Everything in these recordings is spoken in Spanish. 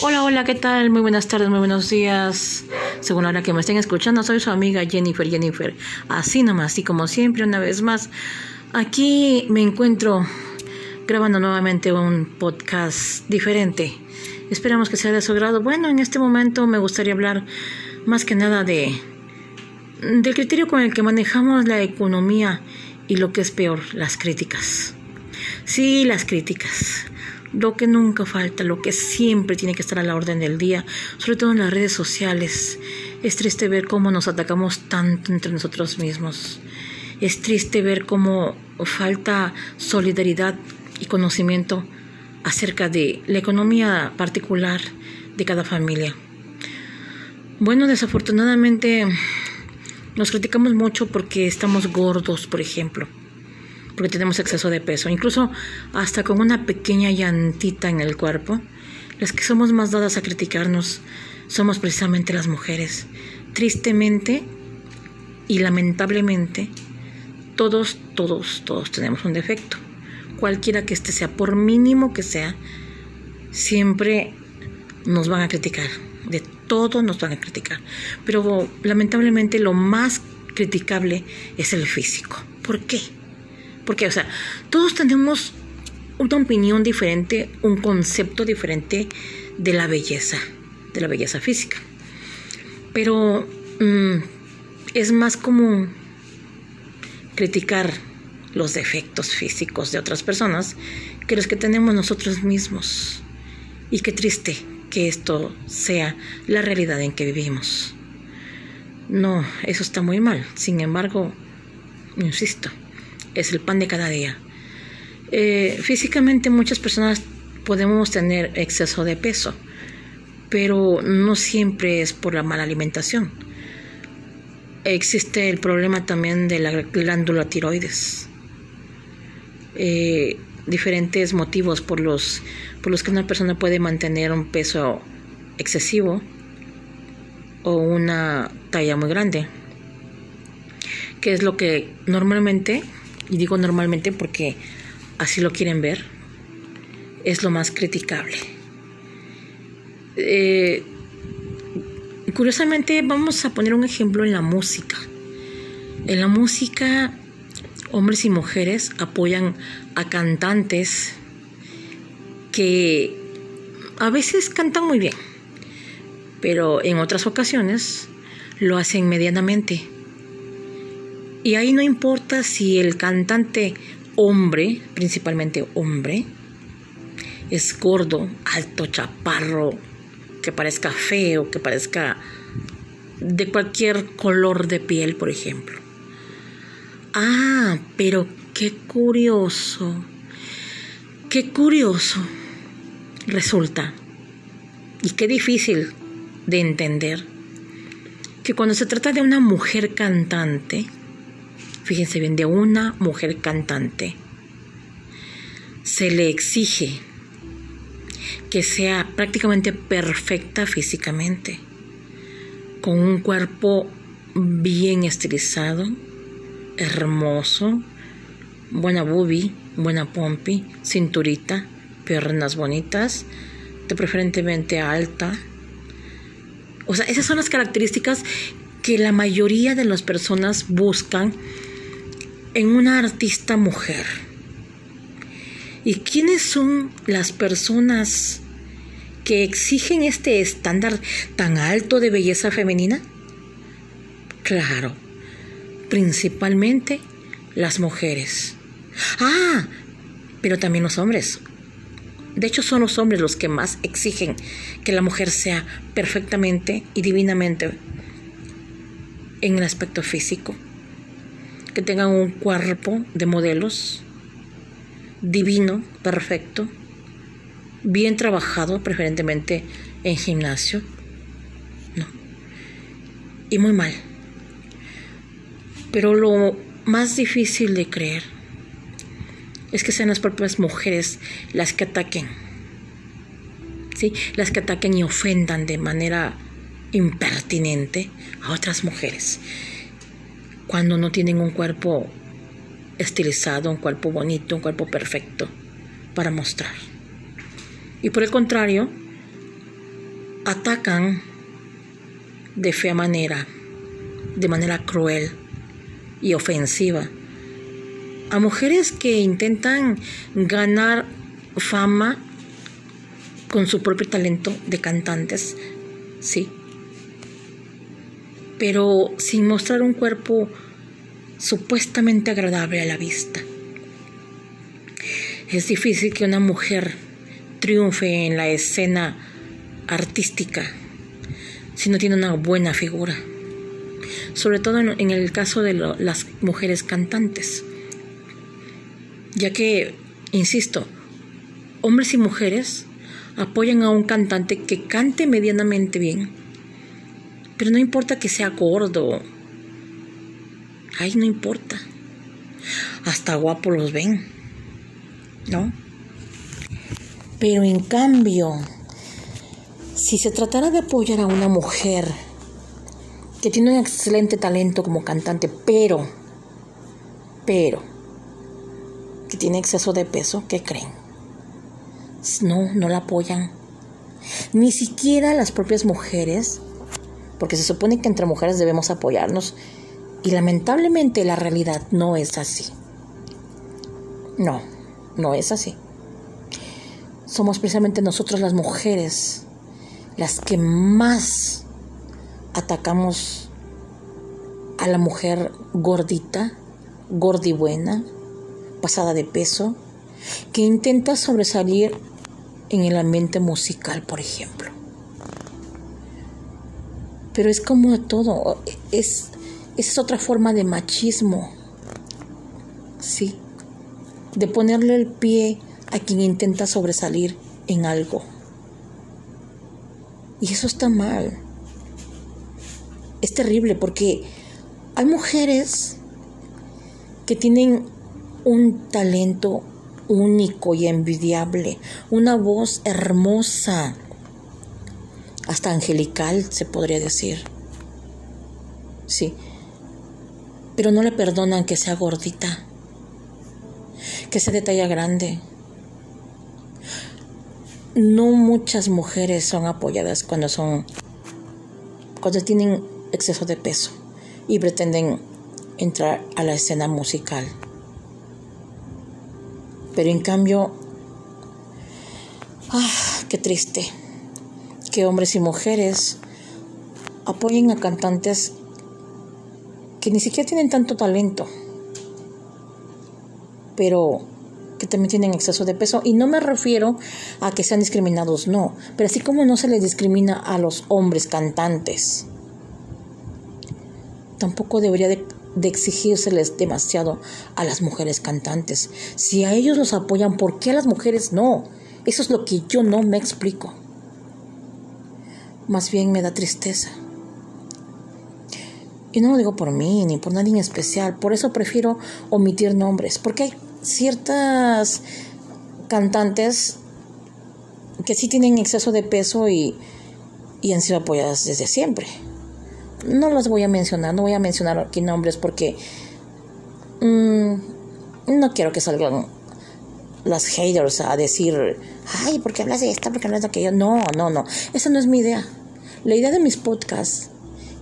Hola, hola, ¿qué tal? Muy buenas tardes, muy buenos días. Según la hora que me estén escuchando, soy su amiga Jennifer Jennifer. Así nomás, y como siempre, una vez más, aquí me encuentro grabando nuevamente un podcast diferente. Esperamos que sea de su agrado. Bueno, en este momento me gustaría hablar más que nada de del criterio con el que manejamos la economía y lo que es peor, las críticas. Sí, las críticas lo que nunca falta, lo que siempre tiene que estar a la orden del día, sobre todo en las redes sociales. Es triste ver cómo nos atacamos tanto entre nosotros mismos. Es triste ver cómo falta solidaridad y conocimiento acerca de la economía particular de cada familia. Bueno, desafortunadamente nos criticamos mucho porque estamos gordos, por ejemplo porque tenemos exceso de peso, incluso hasta con una pequeña llantita en el cuerpo. Las que somos más dadas a criticarnos somos precisamente las mujeres. Tristemente y lamentablemente, todos, todos, todos tenemos un defecto. Cualquiera que este sea, por mínimo que sea, siempre nos van a criticar. De todo nos van a criticar. Pero lamentablemente lo más criticable es el físico. ¿Por qué? Porque, o sea, todos tenemos una opinión diferente, un concepto diferente de la belleza, de la belleza física. Pero mm, es más común criticar los defectos físicos de otras personas que los que tenemos nosotros mismos. Y qué triste que esto sea la realidad en que vivimos. No, eso está muy mal. Sin embargo, insisto, es el pan de cada día. Eh, físicamente muchas personas podemos tener exceso de peso, pero no siempre es por la mala alimentación. Existe el problema también de la glándula tiroides. Eh, diferentes motivos por los, por los que una persona puede mantener un peso excesivo o una talla muy grande, que es lo que normalmente y digo normalmente porque así lo quieren ver, es lo más criticable. Eh, curiosamente, vamos a poner un ejemplo en la música. En la música, hombres y mujeres apoyan a cantantes que a veces cantan muy bien, pero en otras ocasiones lo hacen medianamente y ahí no importa si el cantante hombre, principalmente hombre, es gordo, alto, chaparro, que parezca feo, que parezca de cualquier color de piel, por ejemplo. Ah, pero qué curioso, qué curioso resulta y qué difícil de entender que cuando se trata de una mujer cantante, fíjense bien, de una mujer cantante. Se le exige que sea prácticamente perfecta físicamente, con un cuerpo bien estilizado, hermoso, buena boobie, buena pompi, cinturita, piernas bonitas, de preferentemente alta. O sea, esas son las características que la mayoría de las personas buscan en una artista mujer. ¿Y quiénes son las personas que exigen este estándar tan alto de belleza femenina? Claro, principalmente las mujeres. Ah, pero también los hombres. De hecho, son los hombres los que más exigen que la mujer sea perfectamente y divinamente en el aspecto físico que tengan un cuerpo de modelos divino, perfecto, bien trabajado, preferentemente en gimnasio. No. Y muy mal. Pero lo más difícil de creer es que sean las propias mujeres las que ataquen. ¿Sí? Las que ataquen y ofendan de manera impertinente a otras mujeres cuando no tienen un cuerpo estilizado, un cuerpo bonito, un cuerpo perfecto para mostrar. Y por el contrario, atacan de fea manera, de manera cruel y ofensiva a mujeres que intentan ganar fama con su propio talento de cantantes, sí, pero sin mostrar un cuerpo supuestamente agradable a la vista. Es difícil que una mujer triunfe en la escena artística si no tiene una buena figura, sobre todo en, el caso de las mujeres cantantes, ya que, insisto, hombres y mujeres apoyan a un cantante que cante medianamente bien, pero no importa que sea gordo, ay, no importa, hasta guapo los ven ¿no? Pero en cambio, si se tratara de apoyar a una mujer que tiene un excelente talento como cantante, pero, pero, que tiene exceso de peso, ¿qué creen? No, no la apoyan. Ni siquiera las propias mujeres, porque se supone que entre mujeres debemos apoyarnos, y lamentablemente la realidad no es así. No. No es así. Somos precisamente nosotros las mujeres las que más atacamos a la mujer gordita, gordibuena, pasada de peso, que intenta sobresalir en el ambiente musical, por ejemplo. Pero es como todo, es, es otra forma de machismo. Sí de ponerle el pie a quien intenta sobresalir en algo. Y eso está mal. Es terrible porque hay mujeres que tienen un talento único y envidiable, una voz hermosa, hasta angelical se podría decir. Sí, pero no le perdonan que sea gordita que sea de talla grande. No muchas mujeres son apoyadas cuando son cuando tienen exceso de peso y pretenden entrar a la escena musical. Pero en cambio, ah, qué triste que hombres y mujeres apoyen a cantantes que ni siquiera tienen tanto talento pero que también tienen exceso de peso. Y no me refiero a que sean discriminados, no. Pero así como no se les discrimina a los hombres cantantes, tampoco debería de, exigírseles demasiado a las mujeres cantantes. Si a ellos los apoyan, ¿por qué a las mujeres no? Eso es lo que yo no me explico. Más bien me da tristeza. Y no lo digo por mí ni por nadie en especial, por eso prefiero omitir nombres, porque hay ciertas cantantes que sí tienen exceso de peso y, han sido apoyadas desde siempre. No las voy a mencionar, no voy a mencionar aquí nombres porque mm, no quiero que salgan las haters a decir, ay, ¿por qué hablas de esta? ¿Por qué hablas de aquello? No, no, no. Esa no es mi idea. La idea de mis podcasts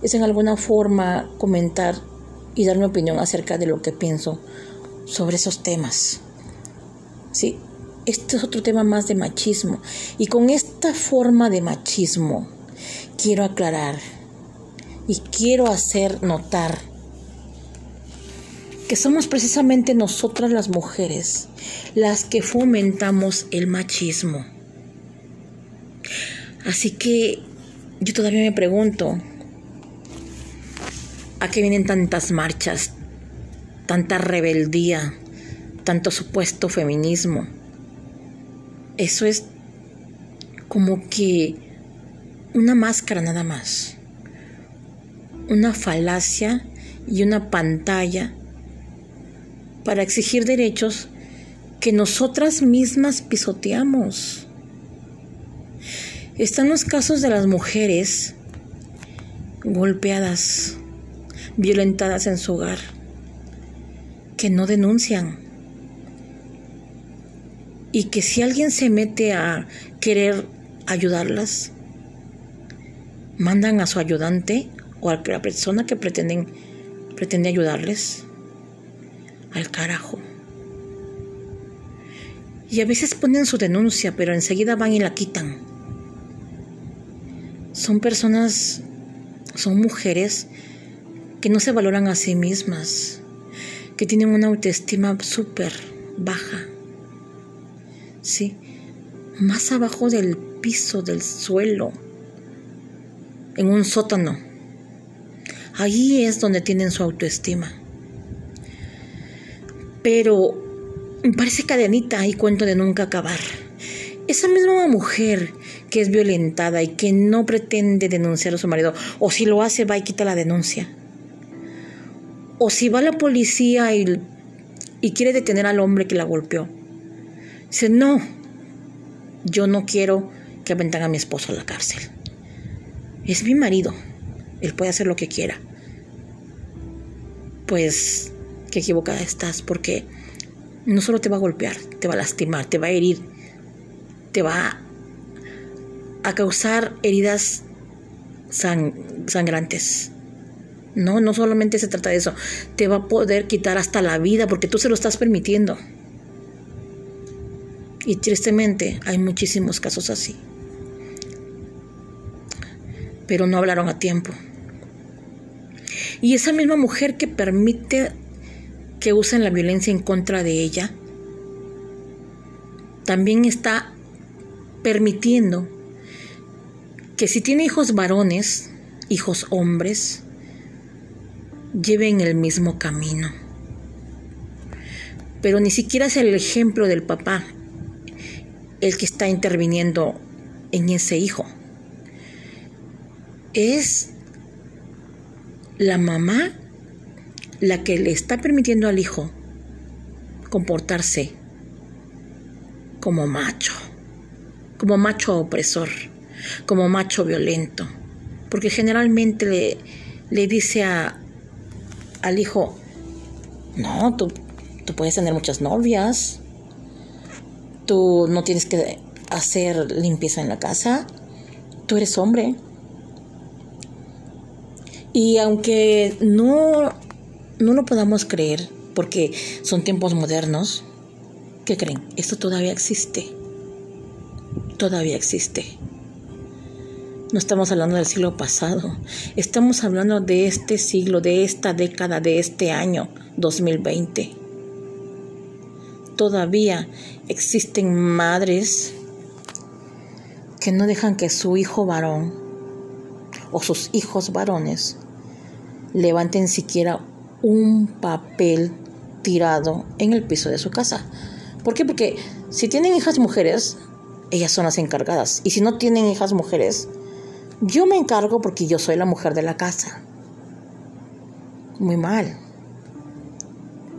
es en alguna forma comentar y dar mi opinión acerca de lo que pienso sobre esos temas. Sí, este es otro tema más de machismo. Y con esta forma de machismo quiero aclarar y quiero hacer notar que somos precisamente nosotras las mujeres las que fomentamos el machismo. Así que yo todavía me pregunto, ¿a qué vienen tantas marchas, tanta rebeldía, tanto supuesto feminismo. Eso es como que una máscara nada más, una falacia y una pantalla para exigir derechos que nosotras mismas pisoteamos. Están los casos de las mujeres golpeadas, violentadas en su hogar que no denuncian. Y que si alguien se mete a querer ayudarlas. Mandan a su ayudante o a la persona que pretenden, pretende ayudarles al carajo. Y a veces ponen su denuncia, pero enseguida van y la quitan. Son personas, son mujeres que no se valoran a sí mismas, que tienen una autoestima súper baja. Sí, más abajo del piso, del suelo, en un sótano. Allí es donde tienen su autoestima. Pero parece cadenita y cuento de nunca acabar. Esa misma mujer que es violentada y que no pretende denunciar a su marido, o si lo hace va y quita la denuncia. O si va la policía y, y quiere detener al hombre que la golpeó. Dice, no, yo no quiero que aventan a mi esposo a la cárcel. Es mi marido, él puede hacer lo que quiera. Pues qué equivocada estás, porque no solo te va a golpear, te va a lastimar, te va a herir, te va a causar heridas sangrantes. No, no solamente se trata de eso, te va a poder quitar hasta la vida porque tú se lo estás permitiendo. Y tristemente hay muchísimos casos así. Pero no hablaron a tiempo. Y esa misma mujer que permite que usen la violencia en contra de ella, también está permitiendo que si tiene hijos varones, hijos hombres, lleven el mismo camino. Pero ni siquiera es el ejemplo del papá el que está interviniendo en ese hijo. Es la mamá la que le está permitiendo al hijo comportarse como macho, como macho opresor, como macho violento, porque generalmente le, dice a, al hijo, no, tú, tú puedes tener muchas novias, tú no tienes que hacer limpieza en la casa, tú eres hombre. Y aunque no no lo podamos creer porque son tiempos modernos, ¿qué creen? Esto todavía existe. Todavía existe. No estamos hablando del siglo pasado, estamos hablando de este siglo, de esta década, de este año 2020. Todavía existen madres que no dejan que su hijo varón o sus hijos varones levanten siquiera un papel tirado en el piso de su casa. ¿Por qué? Porque si tienen hijas mujeres, ellas son las encargadas. Y si no tienen hijas mujeres, yo me encargo porque yo soy la mujer de la casa. Muy mal.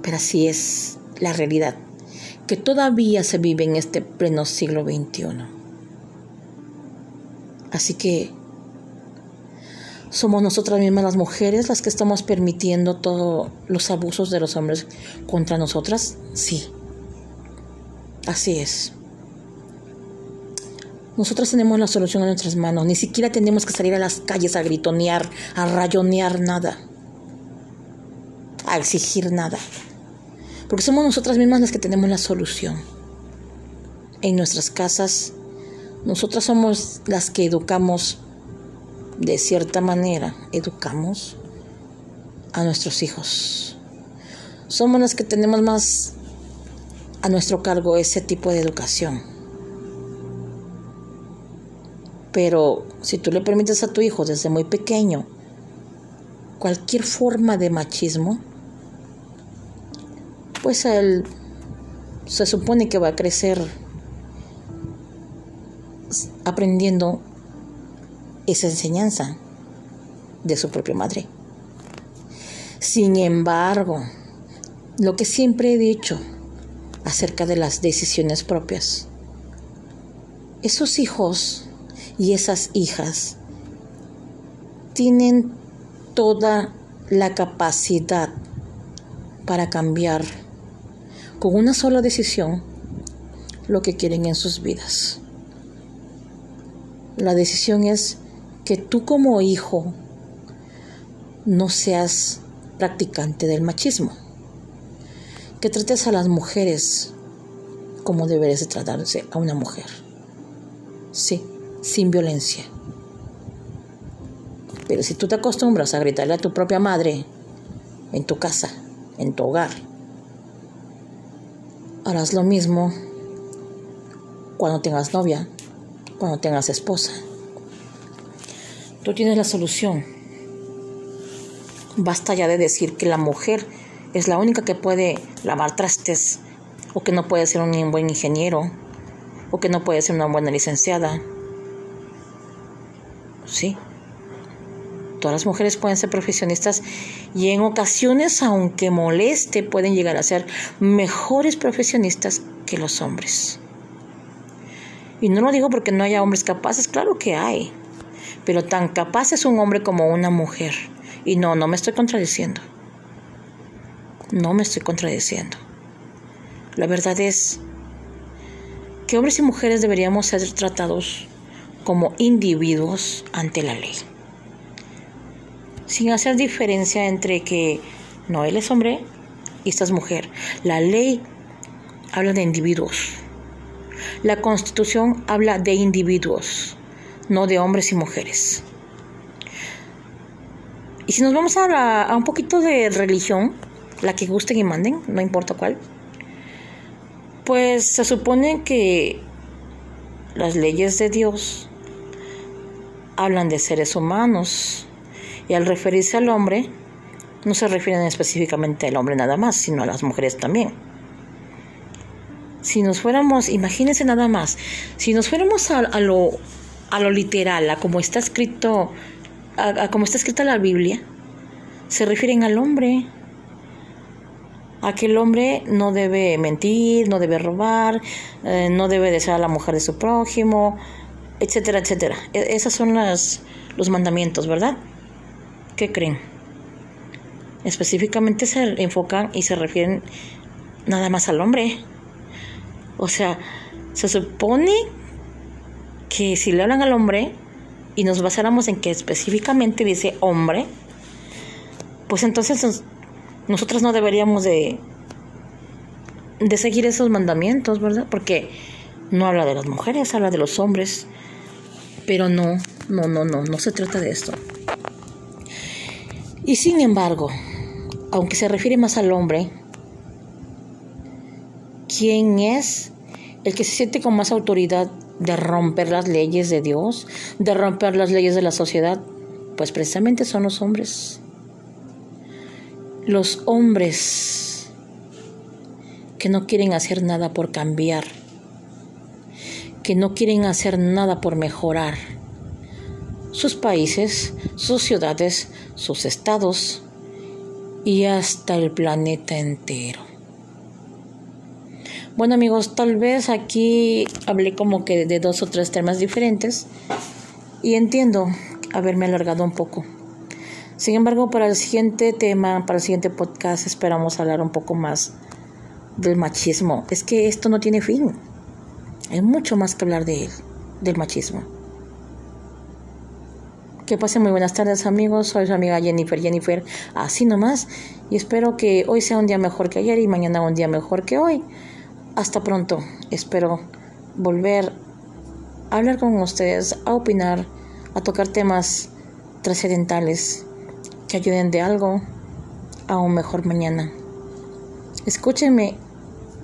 Pero así es la realidad, que todavía se vive en este pleno siglo XXI. Así que ¿Somos nosotras mismas las mujeres las que estamos permitiendo todos los abusos de los hombres contra nosotras? Sí. Así es. Nosotras tenemos la solución en nuestras manos. Ni siquiera tenemos que salir a las calles a gritonear, a rayonear nada, a exigir nada. Porque somos nosotras mismas las que tenemos la solución. En nuestras casas, nosotras somos las que educamos de cierta manera educamos a nuestros hijos. Somos los que tenemos más a nuestro cargo ese tipo de educación. Pero si tú le permites a tu hijo desde muy pequeño cualquier forma de machismo, pues él se supone que va a crecer aprendiendo esa enseñanza de su propia madre. Sin embargo, lo que siempre he dicho acerca de las decisiones propias, esos hijos y esas hijas tienen toda la capacidad para cambiar con una sola decisión lo que quieren en sus vidas. La decisión es que tú como hijo no seas practicante del machismo, que trates a las mujeres como deberes de tratarse a una mujer. Sí, sin violencia. Pero si tú te acostumbras a gritarle a tu propia madre en tu casa, en tu hogar, harás lo mismo cuando tengas novia, cuando tengas esposa. Tú tienes la solución. Basta ya de decir que la mujer es la única que puede lavar trastes, o que no puede ser un buen ingeniero, o que no puede ser una buena licenciada. Sí. Todas las mujeres pueden ser profesionistas y en ocasiones, aunque moleste, pueden llegar a ser mejores profesionistas que los hombres. Y no lo digo porque no haya hombres capaces, claro que hay, pero tan capaz es un hombre como una mujer. Y no, no me estoy contradiciendo. No me estoy contradiciendo. La verdad es que hombres y mujeres deberíamos ser tratados como individuos ante la ley. Sin hacer diferencia entre que no, él es hombre y esta es mujer. La ley habla de individuos. La constitución habla de individuos, no de hombres y mujeres. Y si nos vamos a, a un poquito de religión, la que gusten y manden, no importa cuál, pues se supone que las leyes de Dios hablan de seres humanos y al referirse al hombre no se refieren específicamente al hombre nada más, sino a las mujeres también. Si nos fuéramos, imagínense nada más, si nos fuéramos a, lo, a lo literal, a como está escrito, a, como está escrita la Biblia, se refieren al hombre, a que el hombre no debe mentir, no debe robar, eh, no debe desear a la mujer de su prójimo, etcétera, etcétera. E, esos son las, los mandamientos, ¿verdad? ¿Qué creen? Específicamente se enfocan y se refieren nada más al hombre. O sea, se supone que si le hablan al hombre y nos basáramos en que específicamente dice hombre, pues entonces nosotros no deberíamos de, de seguir esos mandamientos, ¿verdad? Porque no habla de las mujeres, habla de los hombres. Pero no, no, no, no, no se trata de esto. Y sin embargo, aunque se refiere más al hombre, ¿quién es el que se siente con más autoridad de romper las leyes de Dios, de romper las leyes de la sociedad? Pues precisamente son los hombres los hombres que no quieren hacer nada por cambiar, que no quieren hacer nada por mejorar sus países, sus ciudades, sus estados y hasta el planeta entero. Bueno amigos, tal vez aquí hablé como que de dos o tres temas diferentes y entiendo haberme alargado un poco. Sin embargo, para el siguiente tema, para el siguiente podcast, esperamos hablar un poco más del machismo. Es que esto no tiene fin. Hay mucho más que hablar de él, del machismo. Que pasen muy buenas tardes amigos, soy su amiga Jennifer Jennifer, así nomás, y espero que hoy sea un día mejor que ayer y mañana un día mejor que hoy. Hasta pronto, espero volver a hablar con ustedes, a opinar, a tocar temas trascendentales que ayuden de algo a un mejor mañana. Escúchenme,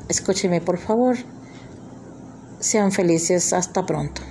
escúchenme por favor. Sean felices, hasta pronto.